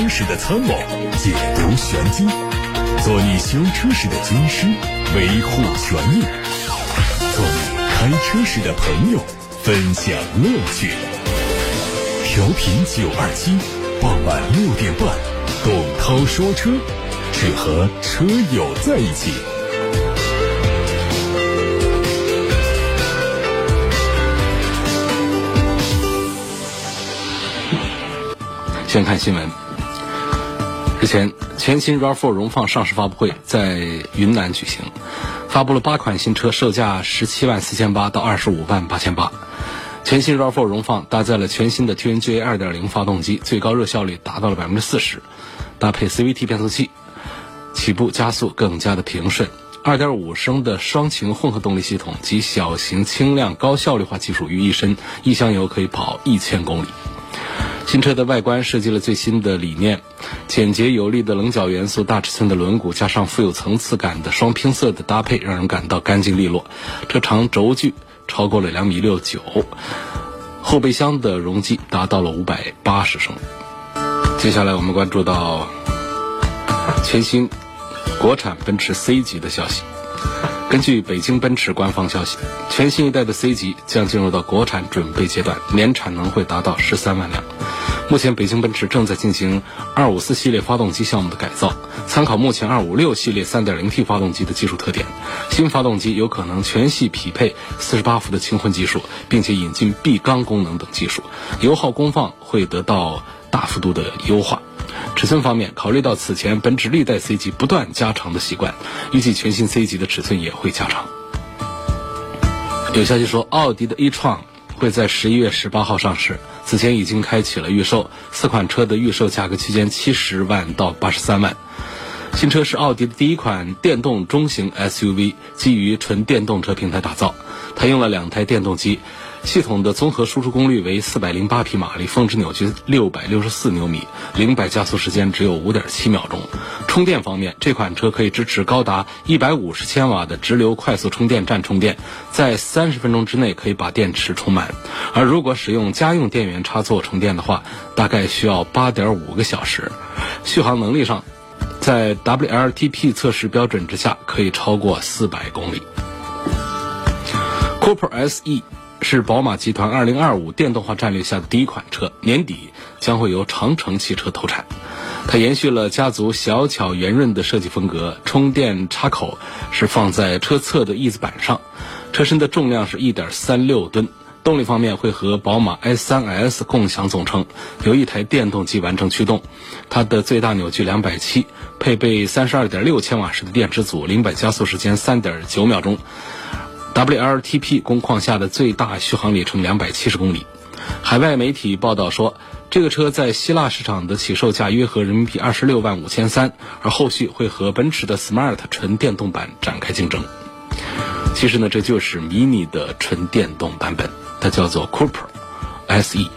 车时的参谋，解读玄机，做你修车时的军师，维护权益，做你开车时的朋友，分享乐趣。调频九二七，傍晚六点半，董涛说车，只和车友在一起。先看新闻。日前，全新 RAV4 荣放上市发布会在云南举行，发布了八款新车，售价十七万四千八到二十五万八千八。全新 RAV4 荣放搭载了全新的 TNGA 2.0发动机，最高热效率达到了百分之四十，搭配 CVT 变速器，起步加速更加的平顺。2.5升的双擎混合动力系统及小型轻量高效率化技术于一身，一箱油可以跑一千公里。新车的外观设计了最新的理念，简洁有力的棱角元素、大尺寸的轮毂，加上富有层次感的双拼色的搭配，让人感到干净利落。车长轴距超过了两米六九，后备箱的容积达到了五百八十升。接下来我们关注到全新国产奔驰 C 级的消息。根据北京奔驰官方消息，全新一代的 C 级将进入到国产准备阶段，年产能会达到十三万辆。目前，北京奔驰正在进行254系列发动机项目的改造，参考目前256系列 3.0T 发动机的技术特点，新发动机有可能全系匹配48伏的轻混技术，并且引进闭缸功能等技术，油耗功放会得到大幅度的优化。尺寸方面，考虑到此前奔驰历代 C 级不断加长的习惯，预计全新 C 级的尺寸也会加长。有消息说，奥迪的 e-tron 会在十一月十八号上市，此前已经开启了预售，四款车的预售价格区间七十万到八十三万。新车是奥迪的第一款电动中型 SUV，基于纯电动车平台打造，它用了两台电动机。系统的综合输出功率为四百零八匹马力，峰值扭矩六百六十四牛米，零百加速时间只有五点七秒钟。充电方面，这款车可以支持高达一百五十千瓦的直流快速充电站充电，在三十分钟之内可以把电池充满。而如果使用家用电源插座充电的话，大概需要八点五个小时。续航能力上，在 WLTP 测试标准之下，可以超过四百公里。Cooper SE。是宝马集团2025电动化战略下的第一款车，年底将会由长城汽车投产。它延续了家族小巧圆润的设计风格，充电插口是放在车侧的翼子板上，车身的重量是一点三六吨。动力方面会和宝马 i3S 共享总成，由一台电动机完成驱动。它的最大扭矩两百七，配备三十二点六千瓦时的电池组，零百加速时间三点九秒钟。WLTP 工况下的最大续航里程两百七十公里。海外媒体报道说，这个车在希腊市场的起售价约合人民币二十六万五千三，而后续会和奔驰的 Smart 纯电动版展开竞争。其实呢，这就是 Mini 的纯电动版本，它叫做 Cooper SE。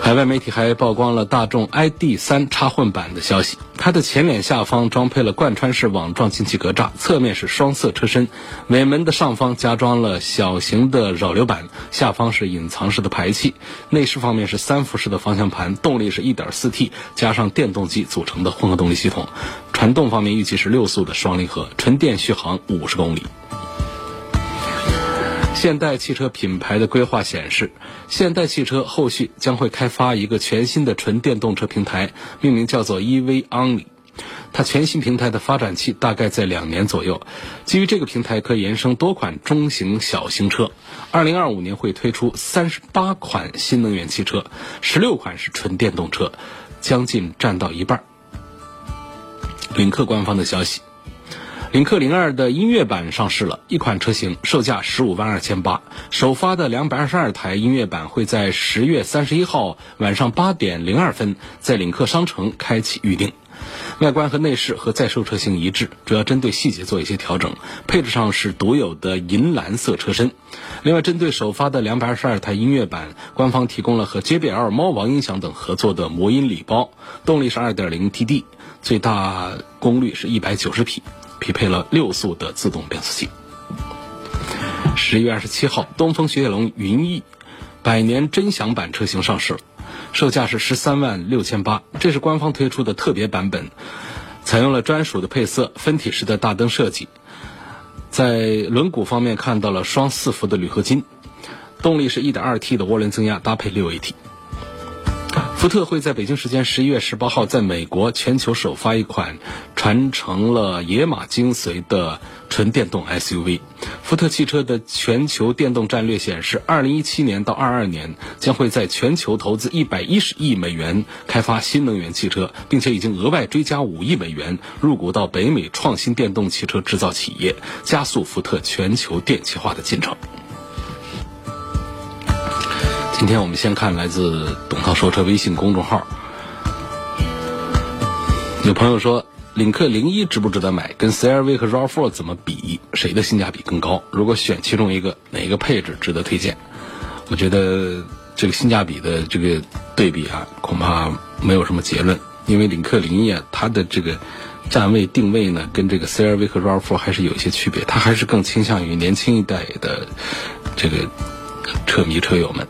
海外媒体还曝光了大众 ID.3 插混版的消息，它的前脸下方装配了贯穿式网状进气格栅，侧面是双色车身，尾门的上方加装了小型的扰流板，下方是隐藏式的排气。内饰方面是三辐式的方向盘，动力是一点四 T 加上电动机组成的混合动力系统，传动方面预计是六速的双离合，纯电续航五十公里。现代汽车品牌的规划显示，现代汽车后续将会开发一个全新的纯电动车平台，命名叫做 EV Only。它全新平台的发展期大概在两年左右，基于这个平台可以延伸多款中型、小型车。二零二五年会推出三十八款新能源汽车，十六款是纯电动车，将近占到一半。领克官方的消息。领克零二的音乐版上市了，一款车型售价十五万二千八，首发的两百二十二台音乐版会在十月三十一号晚上八点零二分在领克商城开启预定。外观和内饰和在售车型一致，主要针对细节做一些调整。配置上是独有的银蓝色车身。另外，针对首发的两百二十二台音乐版，官方提供了和 JBL、猫王音响等合作的魔音礼包。动力是二点零 TD，最大功率是一百九十匹。匹配了六速的自动变速器。十一月二十七号，东风雪铁龙云翼百年臻享版车型上市。售价是十三万六千八，这是官方推出的特别版本，采用了专属的配色，分体式的大灯设计。在轮毂方面看到了双四幅的铝合金，动力是一点二 T 的涡轮增压搭配六 AT。福特会在北京时间十一月十八号在美国全球首发一款传承了野马精髓的纯电动 SUV。福特汽车的全球电动战略显示，二零一七年到二二年将会在全球投资一百一十亿美元开发新能源汽车，并且已经额外追加五亿美元入股到北美创新电动汽车制造企业，加速福特全球电气化的进程。今天我们先看来自董涛说车微信公众号。有朋友说，领克零一值不值得买？跟 CRV 和 RAV4 怎么比？谁的性价比更高？如果选其中一个，哪一个配置值得推荐？我觉得这个性价比的这个对比啊，恐怕没有什么结论。因为领克零一啊，它的这个站位定位呢，跟这个 CRV 和 RAV4 还是有一些区别。它还是更倾向于年轻一代的这个车迷车友们。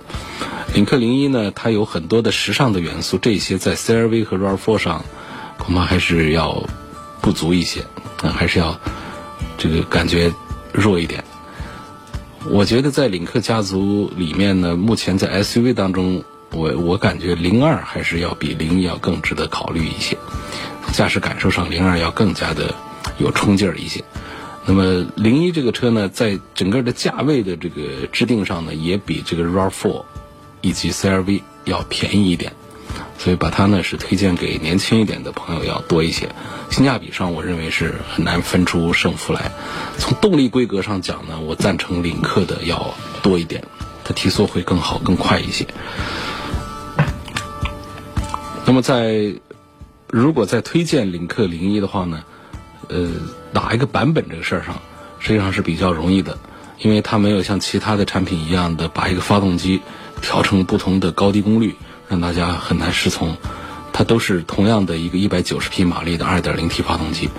领克零一呢，它有很多的时尚的元素，这些在 CRV 和 RAV4 上恐怕还是要不足一些，啊，还是要这个感觉弱一点。我觉得在领克家族里面呢，目前在 SUV 当中，我我感觉零二还是要比零一要更值得考虑一些，驾驶感受上零二要更加的有冲劲儿一些。那么零一这个车呢，在整个的价位的这个制定上呢，也比这个 RAV4。以及 CRV 要便宜一点，所以把它呢是推荐给年轻一点的朋友要多一些。性价比上，我认为是很难分出胜负来。从动力规格上讲呢，我赞成领克的要多一点，它提速会更好、更快一些。那么在如果在推荐领克零一的话呢，呃，哪一个版本这个事儿上，实际上是比较容易的，因为它没有像其他的产品一样的把一个发动机。调成不同的高低功率，让大家很难适从。它都是同样的一个一百九十匹马力的二点零 T 发动机，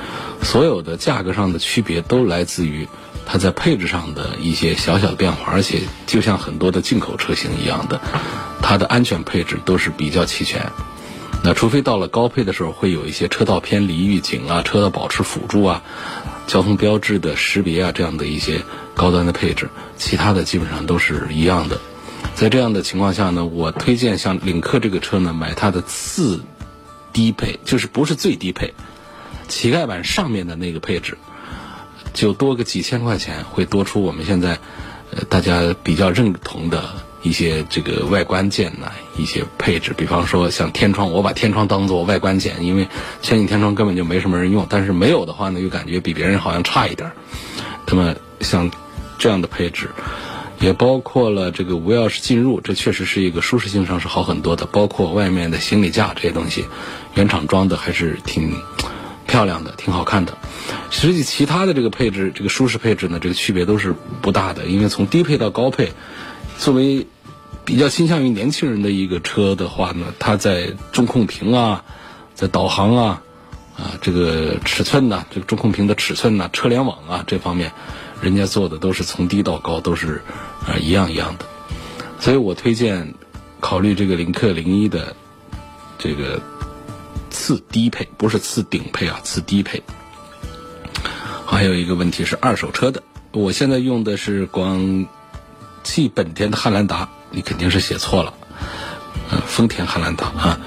所有的价格上的区别都来自于它在配置上的一些小小的变化。而且，就像很多的进口车型一样的，它的安全配置都是比较齐全。那除非到了高配的时候，会有一些车道偏离预警啊、车道保持辅助啊、交通标志的识别啊这样的一些高端的配置，其他的基本上都是一样的。在这样的情况下呢，我推荐像领克这个车呢，买它的次低配，就是不是最低配，乞丐版上面的那个配置，就多个几千块钱，会多出我们现在呃大家比较认同的一些这个外观件呢一些配置，比方说像天窗，我把天窗当做外观件，因为全景天窗根本就没什么人用，但是没有的话呢，又感觉比别人好像差一点。那么像这样的配置。也包括了这个无钥匙进入，这确实是一个舒适性上是好很多的。包括外面的行李架这些东西，原厂装的还是挺漂亮的，挺好看的。实际其他的这个配置，这个舒适配置呢，这个区别都是不大的。因为从低配到高配，作为比较倾向于年轻人的一个车的话呢，它在中控屏啊，在导航啊，啊这个尺寸呢，这个中控屏的尺寸呢，车联网啊这方面。人家做的都是从低到高，都是啊一样一样的，所以我推荐考虑这个领克零一的这个次低配，不是次顶配啊，次低配。还有一个问题是二手车的，我现在用的是广汽本田的汉兰达，你肯定是写错了，呃，丰田汉兰达啊，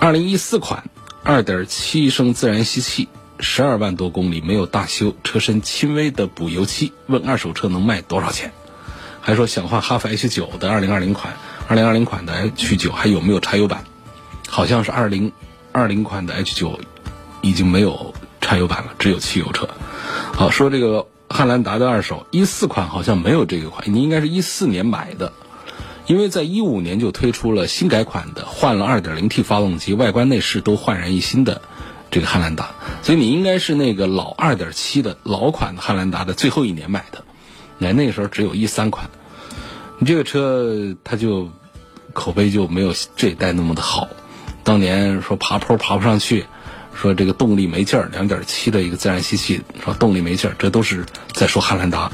二零一四款，二点七升自然吸气。十二万多公里没有大修，车身轻微的补油漆。问二手车能卖多少钱？还说想换哈弗 H 九的二零二零款，二零二零款的 H 九还有没有柴油版？好像是二零二零款的 H 九已经没有柴油版了，只有汽油车。好，说这个汉兰达的二手一四款好像没有这个款，你应该是一四年买的，因为在一五年就推出了新改款的，换了二点零 T 发动机，外观内饰都焕然一新的。这个汉兰达，所以你应该是那个老二点七的老款的汉兰达的最后一年买的，那那个时候只有一三款，你这个车它就口碑就没有这一代那么的好。当年说爬坡爬不上去，说这个动力没劲儿，两点七的一个自然吸气，说动力没劲儿，这都是在说汉兰达，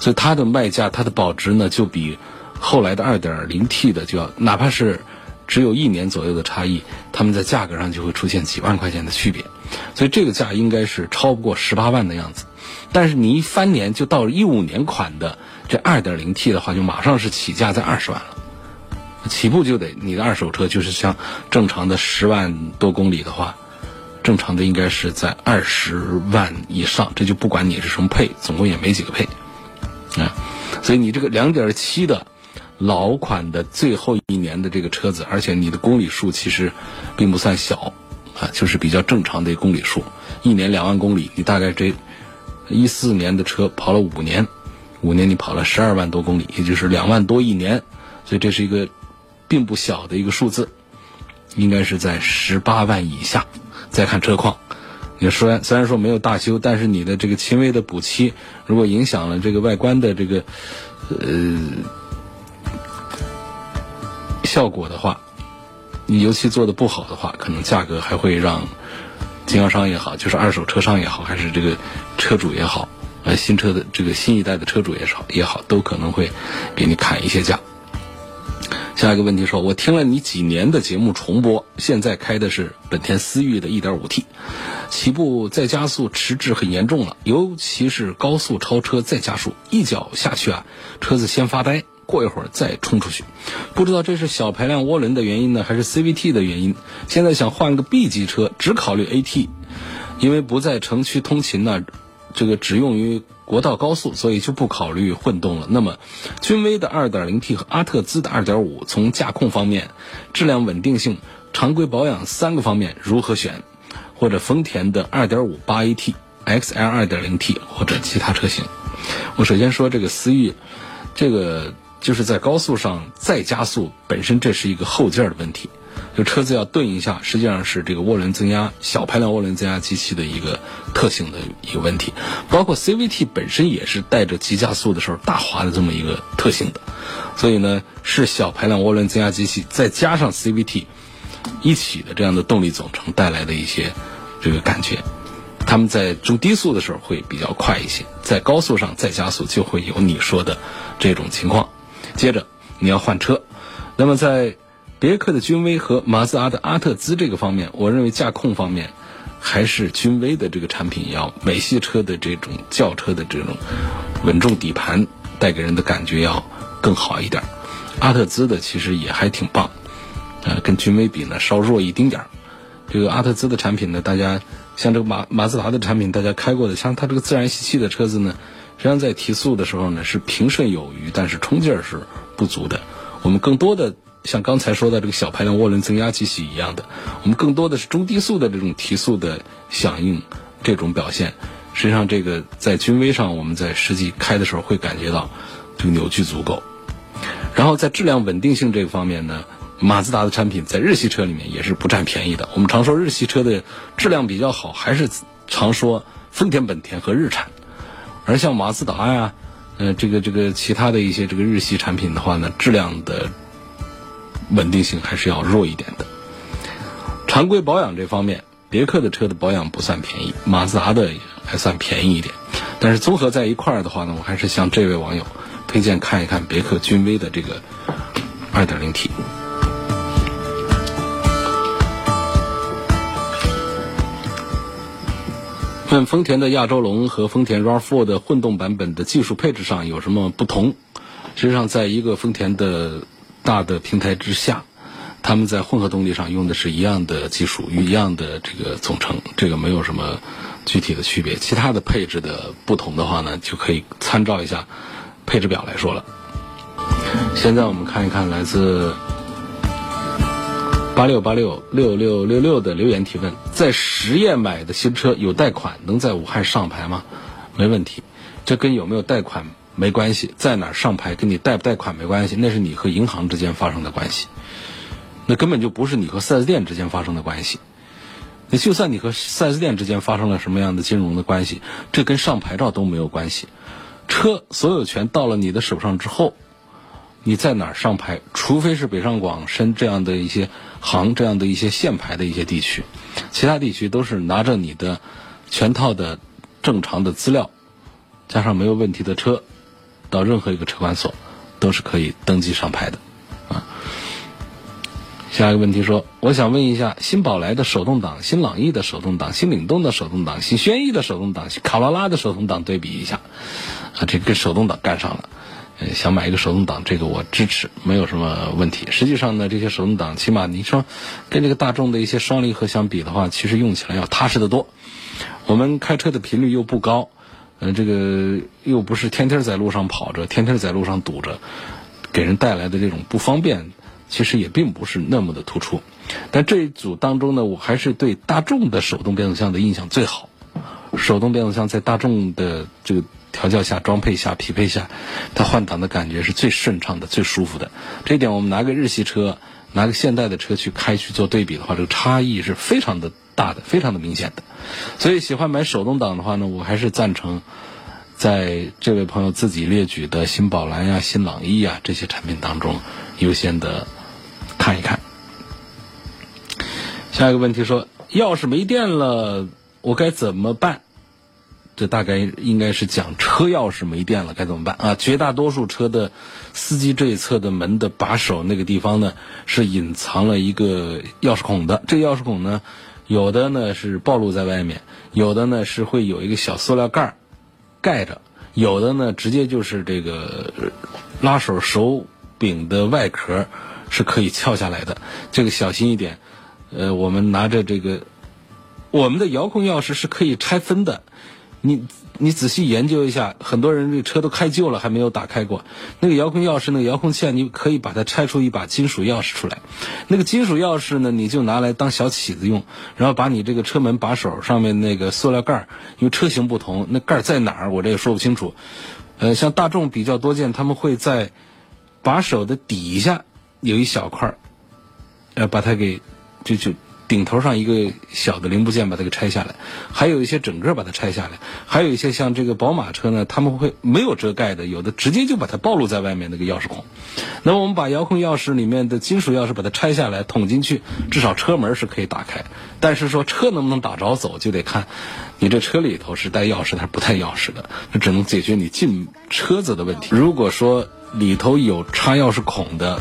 所以它的卖价它的保值呢就比后来的二点零 T 的就要，哪怕是只有一年左右的差异，他们在价格上就会出现几万块钱的区别，所以这个价应该是超不过十八万的样子。但是你一翻年就到一五年款的这二点零 T 的话，就马上是起价在二十万了，起步就得你的二手车就是像正常的十万多公里的话，正常的应该是在二十万以上，这就不管你是什么配，总共也没几个配，啊，所以你这个两点七的老款的最后一年的这个车子，而且你的公里数其实并不算小，啊，就是比较正常的公里数，一年两万公里，你大概这。一四年的车跑了五年，五年你跑了十二万多公里，也就是两万多一年，所以这是一个并不小的一个数字，应该是在十八万以下。再看车况，你说虽然说没有大修，但是你的这个轻微的补漆，如果影响了这个外观的这个呃效果的话，你油漆做的不好的话，可能价格还会让。经销商也好，就是二手车商也好，还是这个车主也好，呃，新车的这个新一代的车主也好也好，都可能会给你砍一些价。下一个问题说，我听了你几年的节目重播，现在开的是本田思域的 1.5T，起步再加速迟滞很严重了，尤其是高速超车再加速，一脚下去啊，车子先发呆。过一会儿再冲出去，不知道这是小排量涡轮的原因呢，还是 CVT 的原因？现在想换个 B 级车，只考虑 AT，因为不在城区通勤呢，这个只用于国道高速，所以就不考虑混动了。那么，君威的 2.0T 和阿特兹的2.5，从驾控方面、质量稳定性、常规保养三个方面如何选？或者丰田的2.5 8AT、XL 2.0T 或者其他车型？我首先说这个思域，这个。就是在高速上再加速，本身这是一个后劲儿的问题，就车子要顿一下，实际上是这个涡轮增压小排量涡轮增压机器的一个特性的一个问题。包括 CVT 本身也是带着急加速的时候大滑的这么一个特性的，所以呢是小排量涡轮增压机器再加上 CVT 一起的这样的动力总成带来的一些这个感觉，他们在中低速的时候会比较快一些，在高速上再加速就会有你说的这种情况。接着你要换车，那么在别克的君威和马自达的阿特兹这个方面，我认为驾控方面还是君威的这个产品要美系车的这种轿车的这种稳重底盘带给人的感觉要更好一点。阿特兹的其实也还挺棒，呃，跟君威比呢稍弱一丁点儿。这个阿特兹的产品呢，大家像这个马马自达的产品，大家开过的，像它这个自然吸气的车子呢。实际上，在提速的时候呢，是平顺有余，但是冲劲儿是不足的。我们更多的像刚才说的这个小排量涡轮增压机器一样的，我们更多的是中低速的这种提速的响应，这种表现。实际上，这个在君威上，我们在实际开的时候会感觉到这个扭矩足够。然后在质量稳定性这个方面呢，马自达的产品在日系车里面也是不占便宜的。我们常说日系车的质量比较好，还是常说丰田、本田和日产。而像马自达呀，呃，这个这个其他的一些这个日系产品的话呢，质量的稳定性还是要弱一点的。常规保养这方面，别克的车的保养不算便宜，马自达的还算便宜一点。但是综合在一块儿的话呢，我还是向这位网友推荐看一看别克君威的这个 2.0T。问丰田的亚洲龙和丰田 RAV4 的混动版本的技术配置上有什么不同？实际上，在一个丰田的大的平台之下，他们在混合动力上用的是一样的技术与一样的这个总成，这个没有什么具体的区别。其他的配置的不同的话呢，就可以参照一下配置表来说了。现在我们看一看来自。八六八六六六六六的留言提问：在十堰买的新车有贷款，能在武汉上牌吗？没问题，这跟有没有贷款没关系，在哪儿上牌跟你贷不贷款没关系，那是你和银行之间发生的关系，那根本就不是你和 4S 店之间发生的关系。那就算你和 4S 店之间发生了什么样的金融的关系，这跟上牌照都没有关系。车所有权到了你的手上之后。你在哪儿上牌？除非是北上广深这样的一些行这样的一些限牌的一些地区，其他地区都是拿着你的全套的正常的资料，加上没有问题的车，到任何一个车管所都是可以登记上牌的。啊，下一个问题说，我想问一下，新宝来的手动挡、新朗逸的手动挡、新领动的手动挡、新轩逸的手动挡、卡罗拉的手动挡对比一下，啊，这跟手动挡干上了。想买一个手动挡，这个我支持，没有什么问题。实际上呢，这些手动挡起码你说跟这个大众的一些双离合相比的话，其实用起来要踏实的多。我们开车的频率又不高，呃，这个又不是天天在路上跑着，天天在路上堵着，给人带来的这种不方便，其实也并不是那么的突出。但这一组当中呢，我还是对大众的手动变速箱的印象最好。手动变速箱在大众的这个。调教下、装配下、匹配下，它换挡的感觉是最顺畅的、最舒服的。这一点，我们拿个日系车、拿个现代的车去开去做对比的话，这个差异是非常的大的、非常的明显的。所以，喜欢买手动挡的话呢，我还是赞成在这位朋友自己列举的新宝来呀、新朗逸呀这些产品当中优先的看一看。下一个问题说，钥匙没电了，我该怎么办？这大概应该是讲车钥匙没电了该怎么办啊？绝大多数车的司机这一侧的门的把手那个地方呢，是隐藏了一个钥匙孔的。这个钥匙孔呢，有的呢是暴露在外面，有的呢是会有一个小塑料盖儿盖着，有的呢直接就是这个拉手手柄的外壳是可以撬下来的。这个小心一点。呃，我们拿着这个，我们的遥控钥匙是可以拆分的。你你仔细研究一下，很多人这车都开旧了，还没有打开过。那个遥控钥匙，那个遥控器，你可以把它拆出一把金属钥匙出来。那个金属钥匙呢，你就拿来当小起子用，然后把你这个车门把手上面那个塑料盖儿，因为车型不同，那盖儿在哪儿，我这也说不清楚。呃，像大众比较多见，他们会在把手的底下有一小块儿，呃，把它给就就。顶头上一个小的零部件把它给拆下来，还有一些整个把它拆下来，还有一些像这个宝马车呢，他们会没有遮盖的，有的直接就把它暴露在外面那个钥匙孔。那么我们把遥控钥匙里面的金属钥匙把它拆下来捅进去，至少车门是可以打开。但是说车能不能打着走，就得看你这车里头是带钥匙还是不带钥匙的，这只能解决你进车子的问题。如果说里头有插钥匙孔的。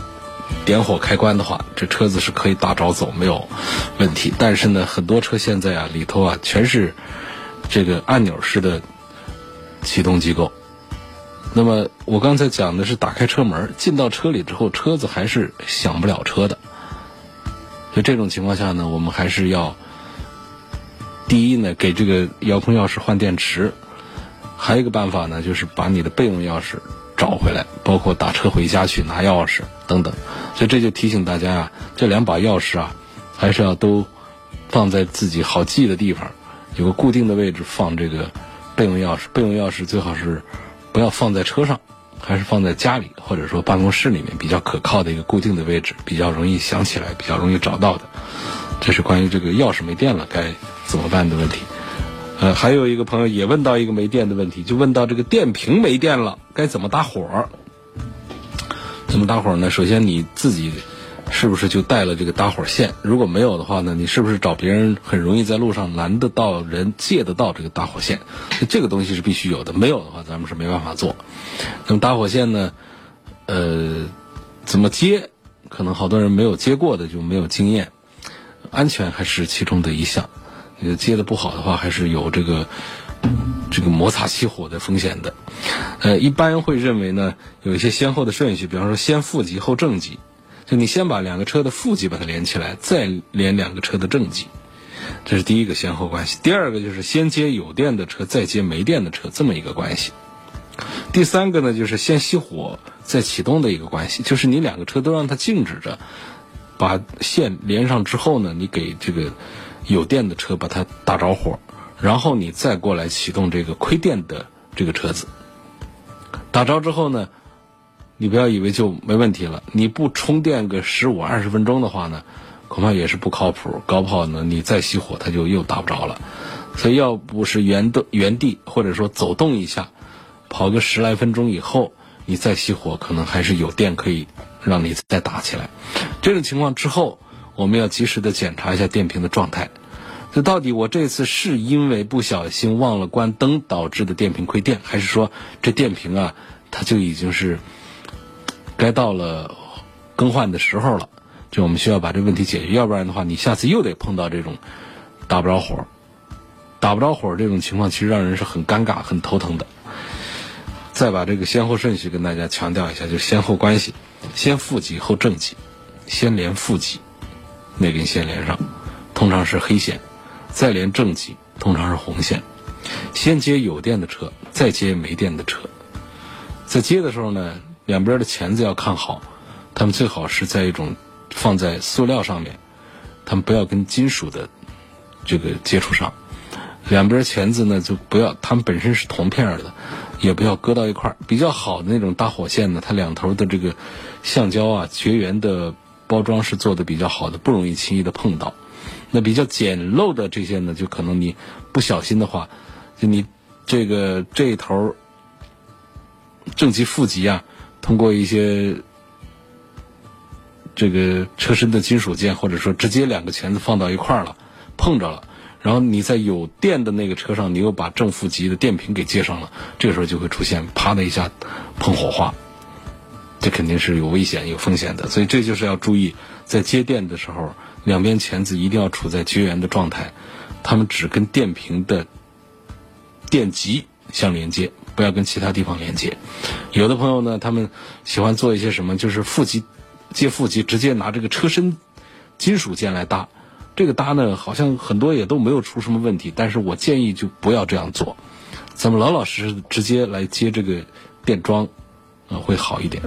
点火开关的话，这车子是可以打着走，没有问题。但是呢，很多车现在啊，里头啊全是这个按钮式的启动机构。那么我刚才讲的是打开车门，进到车里之后，车子还是响不了车的。所以这种情况下呢，我们还是要第一呢，给这个遥控钥匙换电池；还有一个办法呢，就是把你的备用钥匙。找回来，包括打车回家去拿钥匙等等，所以这就提醒大家啊，这两把钥匙啊，还是要都放在自己好记的地方，有个固定的位置放这个备用钥匙。备用钥匙最好是不要放在车上，还是放在家里或者说办公室里面比较可靠的一个固定的位置，比较容易想起来，比较容易找到的。这是关于这个钥匙没电了该怎么办的问题。呃，还有一个朋友也问到一个没电的问题，就问到这个电瓶没电了，该怎么打火？怎么搭火呢？首先你自己是不是就带了这个搭火线？如果没有的话呢，你是不是找别人很容易在路上拦得到人借得到这个搭火线？这个东西是必须有的，没有的话咱们是没办法做。那么搭火线呢？呃，怎么接？可能好多人没有接过的就没有经验，安全还是其中的一项。接的不好的话，还是有这个这个摩擦起火的风险的。呃，一般会认为呢，有一些先后的顺序，比方说先负极后正极，就你先把两个车的负极把它连起来，再连两个车的正极，这是第一个先后关系。第二个就是先接有电的车，再接没电的车，这么一个关系。第三个呢，就是先熄火再启动的一个关系，就是你两个车都让它静止着，把线连上之后呢，你给这个。有电的车把它打着火，然后你再过来启动这个亏电的这个车子。打着之后呢，你不要以为就没问题了。你不充电个十五二十分钟的话呢，恐怕也是不靠谱。高跑呢，你再熄火它就又打不着了。所以要不是原的原地或者说走动一下，跑个十来分钟以后，你再熄火，可能还是有电可以让你再打起来。这种情况之后。我们要及时的检查一下电瓶的状态，这到底我这次是因为不小心忘了关灯导致的电瓶亏电，还是说这电瓶啊它就已经是该到了更换的时候了？就我们需要把这问题解决，要不然的话，你下次又得碰到这种打不着火、打不着火这种情况，其实让人是很尴尬、很头疼的。再把这个先后顺序跟大家强调一下，就是先后关系：先负极后正极，先连负极，那根线连上，通常是黑线；再连正极，通常是红线。先接有电的车，再接没电的车。在接的时候呢，两边的钳子要看好，它们最好是在一种放在塑料上面，它们不要跟金属的这个接触上。两边钳子呢，就不要，它们本身是铜片的，也不要搁到一块儿。比较好的那种搭火线呢，它两头的这个橡胶啊绝缘的包装是做的比较好的，不容易轻易的碰到。那比较简陋的这些呢，就可能你不小心的话，就你这个这一头。正极、负极啊，通过一些这个车身的金属件，或者说直接两个钳子放到一块儿了，碰着了，然后你在有电的那个车上，你又把正负极的电瓶给接上了，这个时候就会出现啪的一下碰火花，这肯定是有危险、有风险的。所以这就是要注意，在接电的时候，两边钳子一定要处在绝缘的状态，它们只跟电瓶的电极相连接。不要跟其他地方连接。有的朋友呢，他们喜欢做一些什么，就是负极接负极，直接拿这个车身金属件来搭。这个搭呢，好像很多也都没有出什么问题。但是我建议就不要这样做，咱们老老实实直接来接这个电桩，呃，会好一点。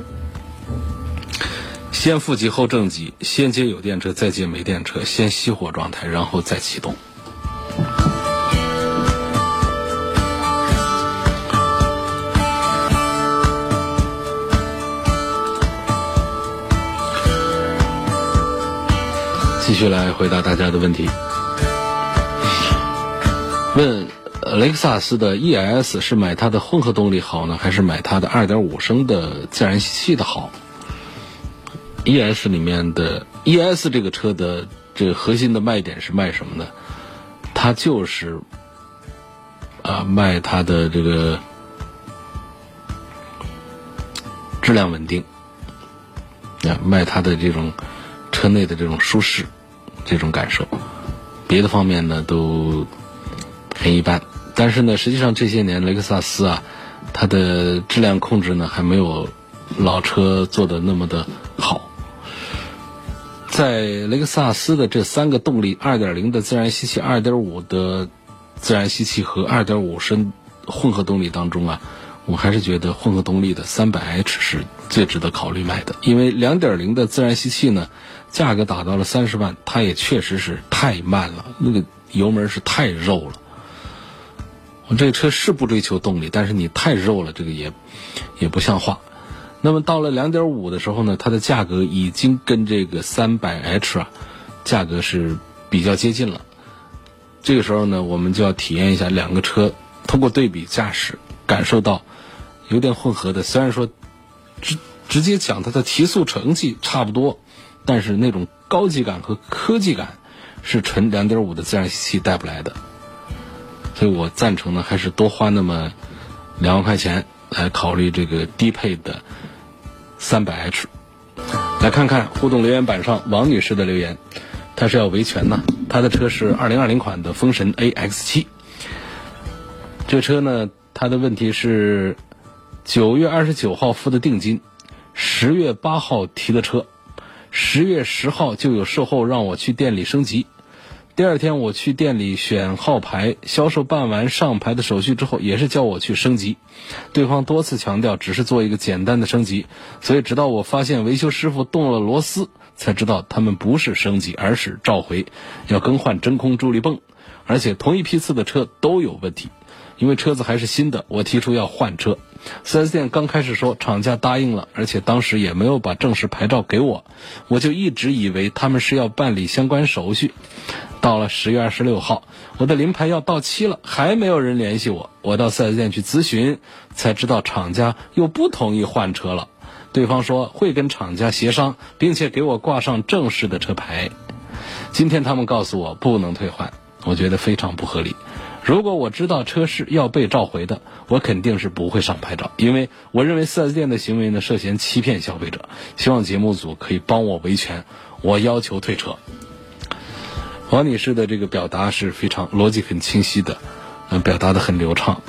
先负极后正极，先接有电车，再接没电车，先熄火状态，然后再启动。继续来回答大家的问题。问雷克萨斯的 ES 是买它的混合动力好呢，还是买它的2.5升的自然吸气的好？ES 里面的 ES 这个车的这个核心的卖点是卖什么呢？它就是啊卖它的这个质量稳定，啊卖它的这种车内的这种舒适。这种感受，别的方面呢都很一般，但是呢，实际上这些年雷克萨斯啊，它的质量控制呢还没有老车做的那么的好。在雷克萨斯的这三个动力：2.0的自然吸气、2.5的自然吸气和2.5升混合动力当中啊，我还是觉得混合动力的 300h 是最值得考虑买的，因为2.0的自然吸气呢。价格打到了三十万，它也确实是太慢了，那个油门是太肉了。我这个车是不追求动力，但是你太肉了，这个也也不像话。那么到了两点五的时候呢，它的价格已经跟这个三百 H 啊，价格是比较接近了。这个时候呢，我们就要体验一下两个车通过对比驾驶，感受到油电混合的，虽然说直直接讲它的提速成绩差不多。但是那种高级感和科技感，是纯两点五的自然吸气带不来的，所以我赞成呢，还是多花那么两万块钱来考虑这个低配的三百 H。来看看互动留言板上王女士的留言，她是要维权呢，她的车是二零二零款的风神 AX 七，这车呢，她的问题是九月二十九号付的定金，十月八号提的车。十月十号就有售后让我去店里升级，第二天我去店里选号牌，销售办完上牌的手续之后，也是叫我去升级。对方多次强调只是做一个简单的升级，所以直到我发现维修师傅动了螺丝，才知道他们不是升级，而是召回，要更换真空助力泵，而且同一批次的车都有问题。因为车子还是新的，我提出要换车。4S 店刚开始说厂家答应了，而且当时也没有把正式牌照给我，我就一直以为他们是要办理相关手续。到了十月二十六号，我的临牌要到期了，还没有人联系我。我到 4S 店去咨询，才知道厂家又不同意换车了。对方说会跟厂家协商，并且给我挂上正式的车牌。今天他们告诉我不能退换，我觉得非常不合理。如果我知道车是要被召回的，我肯定是不会上牌照，因为我认为 4S 店的行为呢涉嫌欺骗消费者。希望节目组可以帮我维权，我要求退车。王女士的这个表达是非常逻辑很清晰的，嗯，表达的很流畅。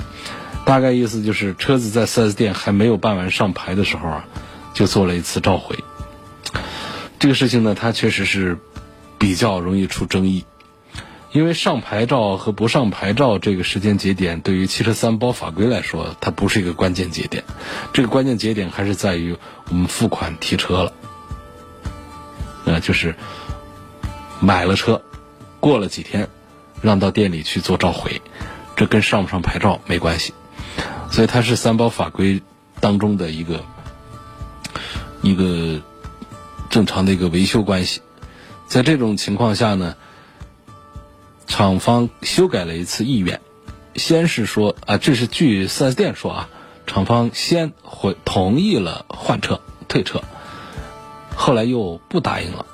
大概意思就是，车子在 4S 店还没有办完上牌的时候啊，就做了一次召回。这个事情呢，它确实是比较容易出争议，因为上牌照和不上牌照这个时间节点，对于汽车三包法规来说，它不是一个关键节点。这个关键节点还是在于我们付款提车了，呃，就是买了车。过了几天，让到店里去做召回，这跟上不上牌照没关系，所以它是三包法规当中的一个一个正常的一个维修关系。在这种情况下呢，厂方修改了一次意愿，先是说啊，这是据四 S 店说啊，厂方先回同意了换车退车，后来又不答应了，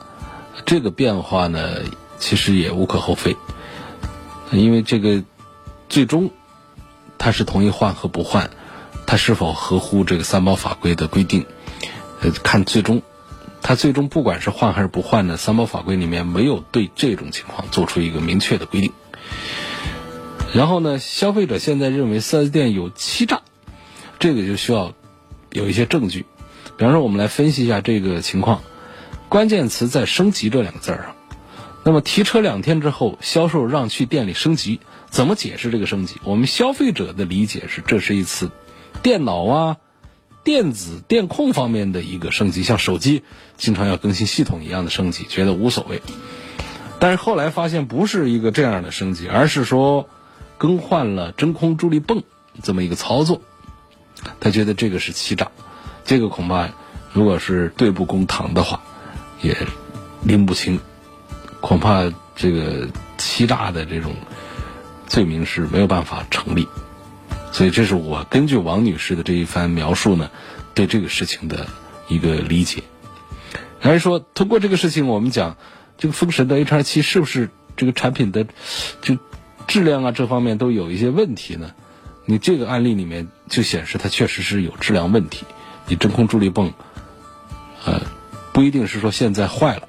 这个变化呢？其实也无可厚非，因为这个最终他是同意换和不换，他是否合乎这个三包法规的规定？呃，看最终他最终不管是换还是不换呢，三包法规里面没有对这种情况做出一个明确的规定。然后呢，消费者现在认为四 S 店有欺诈，这个就需要有一些证据。比方说，我们来分析一下这个情况，关键词在“升级”这两个字儿上。那么提车两天之后，销售让去店里升级，怎么解释这个升级？我们消费者的理解是，这是一次电脑啊、电子电控方面的一个升级，像手机经常要更新系统一样的升级，觉得无所谓。但是后来发现不是一个这样的升级，而是说更换了真空助力泵这么一个操作，他觉得这个是欺诈，这个恐怕如果是对簿公堂的话，也拎不清。恐怕这个欺诈的这种罪名是没有办法成立，所以这是我根据王女士的这一番描述呢，对这个事情的一个理解。还是说，通过这个事情，我们讲这个风神的 HR 七是不是这个产品的就质量啊这方面都有一些问题呢？你这个案例里面就显示它确实是有质量问题。你真空助力泵，呃，不一定是说现在坏了。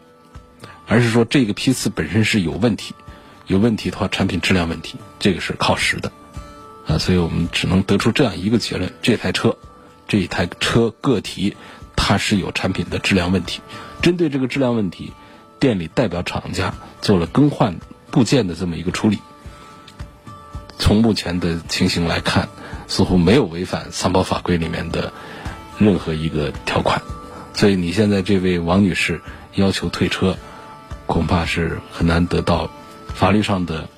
而是说这个批次本身是有问题，有问题的话，产品质量问题，这个是靠实的，啊，所以我们只能得出这样一个结论：这台车，这一台车个体，它是有产品的质量问题。针对这个质量问题，店里代表厂家做了更换部件的这么一个处理。从目前的情形来看，似乎没有违反三包法规里面的任何一个条款，所以你现在这位王女士要求退车。恐怕是很难得到法律上的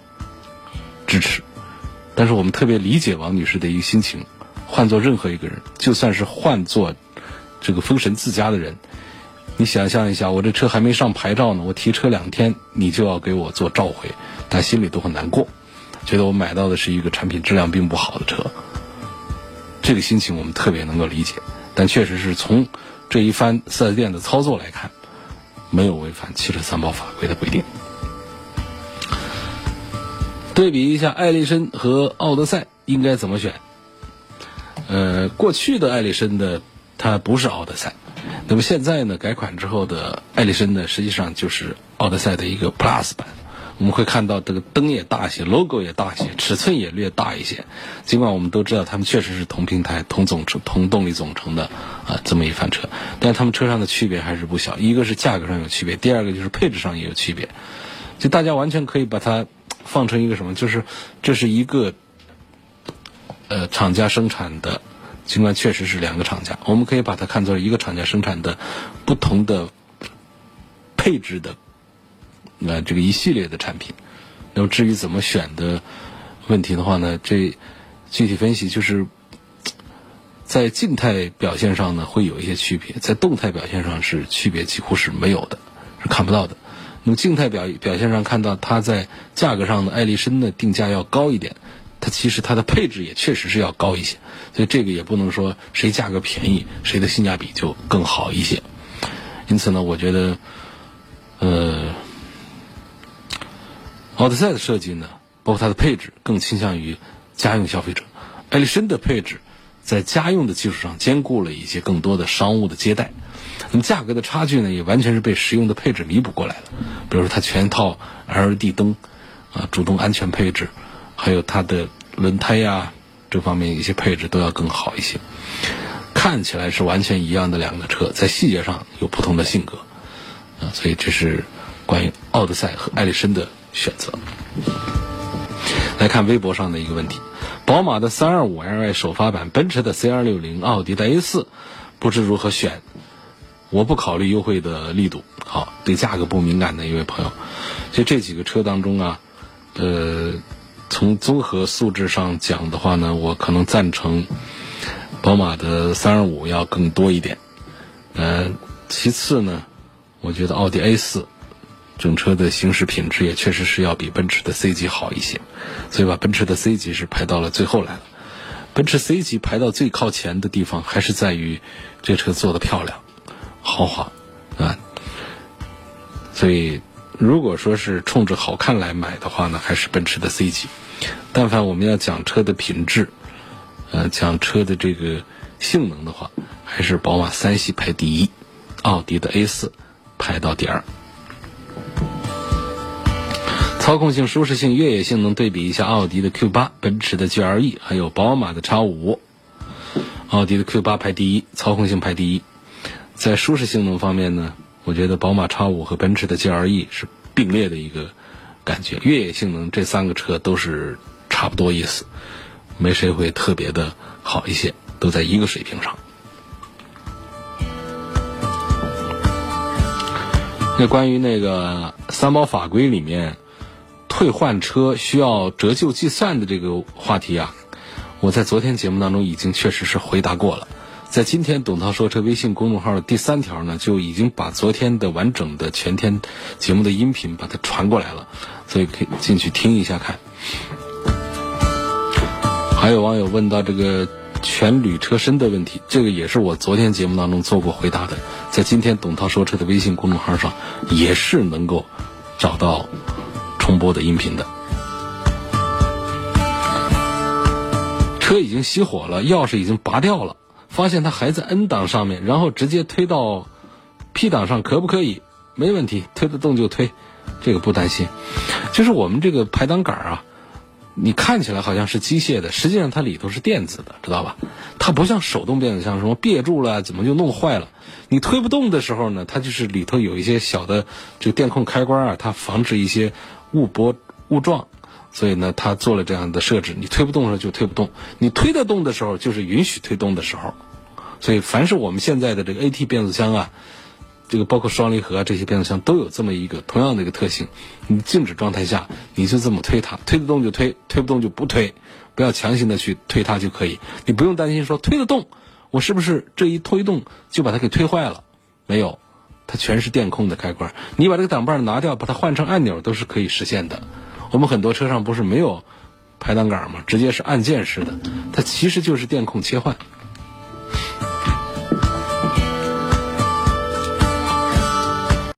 支持，但是我们特别理解王女士的一个心情。换做任何一个人，就算是换做这个封神自家的人，你想象一下，我这车还没上牌照呢，我提车两天，你就要给我做召回，他心里都很难过，觉得我买到的是一个产品质量并不好的车。这个心情我们特别能够理解，但确实是从这一番四 S 店的操作来看。没有违反汽车三包法规的规定。对比一下艾力绅和奥德赛应该怎么选？呃，过去的艾力绅的它不是奥德赛，那么现在呢改款之后的艾力绅呢，实际上就是奥德赛的一个 Plus 版。我们会看到这个灯也大一些，logo 也大一些，尺寸也略大一些。尽管我们都知道他们确实是同平台、同总成、同动力总成的啊这么一番车，但他们车上的区别还是不小。一个是价格上有区别，第二个就是配置上也有区别。就大家完全可以把它放成一个什么？就是这是一个呃厂家生产的，尽管确实是两个厂家，我们可以把它看作一个厂家生产的不同的配置的。那这个一系列的产品，那么至于怎么选的问题的话呢，这具体分析就是在静态表现上呢会有一些区别，在动态表现上是区别几乎是没有的，是看不到的。那么静态表表现上看到它在价格上的爱丽绅的定价要高一点，它其实它的配置也确实是要高一些，所以这个也不能说谁价格便宜谁的性价比就更好一些。因此呢，我觉得，呃。奥德赛的设计呢，包括它的配置，更倾向于家用消费者。艾力绅的配置在家用的基础上兼顾了一些更多的商务的接待。那么价格的差距呢，也完全是被实用的配置弥补过来了。比如说它全套 LED 灯，啊，主动安全配置，还有它的轮胎呀这方面一些配置都要更好一些。看起来是完全一样的两个车，在细节上有不同的性格，啊，所以这是关于奥德赛和艾力绅的选择。来看微博上的一个问题：宝马的 325Li 首发版、奔驰的 C260、奥迪的 A4，不知如何选？我不考虑优惠的力度。好，对价格不敏感的一位朋友，就这几个车当中啊，呃，从综合素质上讲的话呢，我可能赞成宝马的325要更多一点。呃，其次呢，我觉得奥迪 A4。整车的行驶品质也确实是要比奔驰的 C 级好一些，所以把奔驰的 C 级是排到了最后来了。奔驰 C 级排到最靠前的地方，还是在于这车做的漂亮、豪华啊。所以，如果说是冲着好看来买的话呢，还是奔驰的 C 级。但凡我们要讲车的品质，呃，讲车的这个性能的话，还是宝马三系排第一，奥迪的 A 四排到第二。操控性、舒适性、越野性能对比一下奥迪的 Q 八、奔驰的 GLE，还有宝马的 X 五。奥迪的 Q 八排第一，操控性排第一。在舒适性能方面呢，我觉得宝马 X 五和奔驰的 GLE 是并列的一个感觉。越野性能这三个车都是差不多意思，没谁会特别的好一些，都在一个水平上。那关于那个三包法规里面。退换车需要折旧计算的这个话题啊，我在昨天节目当中已经确实是回答过了。在今天董涛说车微信公众号的第三条呢，就已经把昨天的完整的全天节目的音频把它传过来了，所以可以进去听一下看。还有网友问到这个全铝车身的问题，这个也是我昨天节目当中做过回答的，在今天董涛说车的微信公众号上也是能够找到。重播的音频的，车已经熄火了，钥匙已经拔掉了，发现它还在 N 档上面，然后直接推到 P 档上，可不可以？没问题，推得动就推，这个不担心。就是我们这个排挡杆啊，你看起来好像是机械的，实际上它里头是电子的，知道吧？它不像手动变速箱，什么别住了怎么就弄坏了？你推不动的时候呢，它就是里头有一些小的这个电控开关啊，它防止一些。误拨误撞，所以呢，他做了这样的设置。你推不动的时候就推不动，你推得动的时候就是允许推动的时候。所以，凡是我们现在的这个 AT 变速箱啊，这个包括双离合啊这些变速箱都有这么一个同样的一个特性。你静止状态下，你就这么推它，推得动就推，推不动就不推，不要强行的去推它就可以。你不用担心说推得动，我是不是这一推动就把它给推坏了？没有。它全是电控的开关，你把这个挡把拿掉，把它换成按钮都是可以实现的。我们很多车上不是没有排挡杆吗？直接是按键式的，它其实就是电控切换。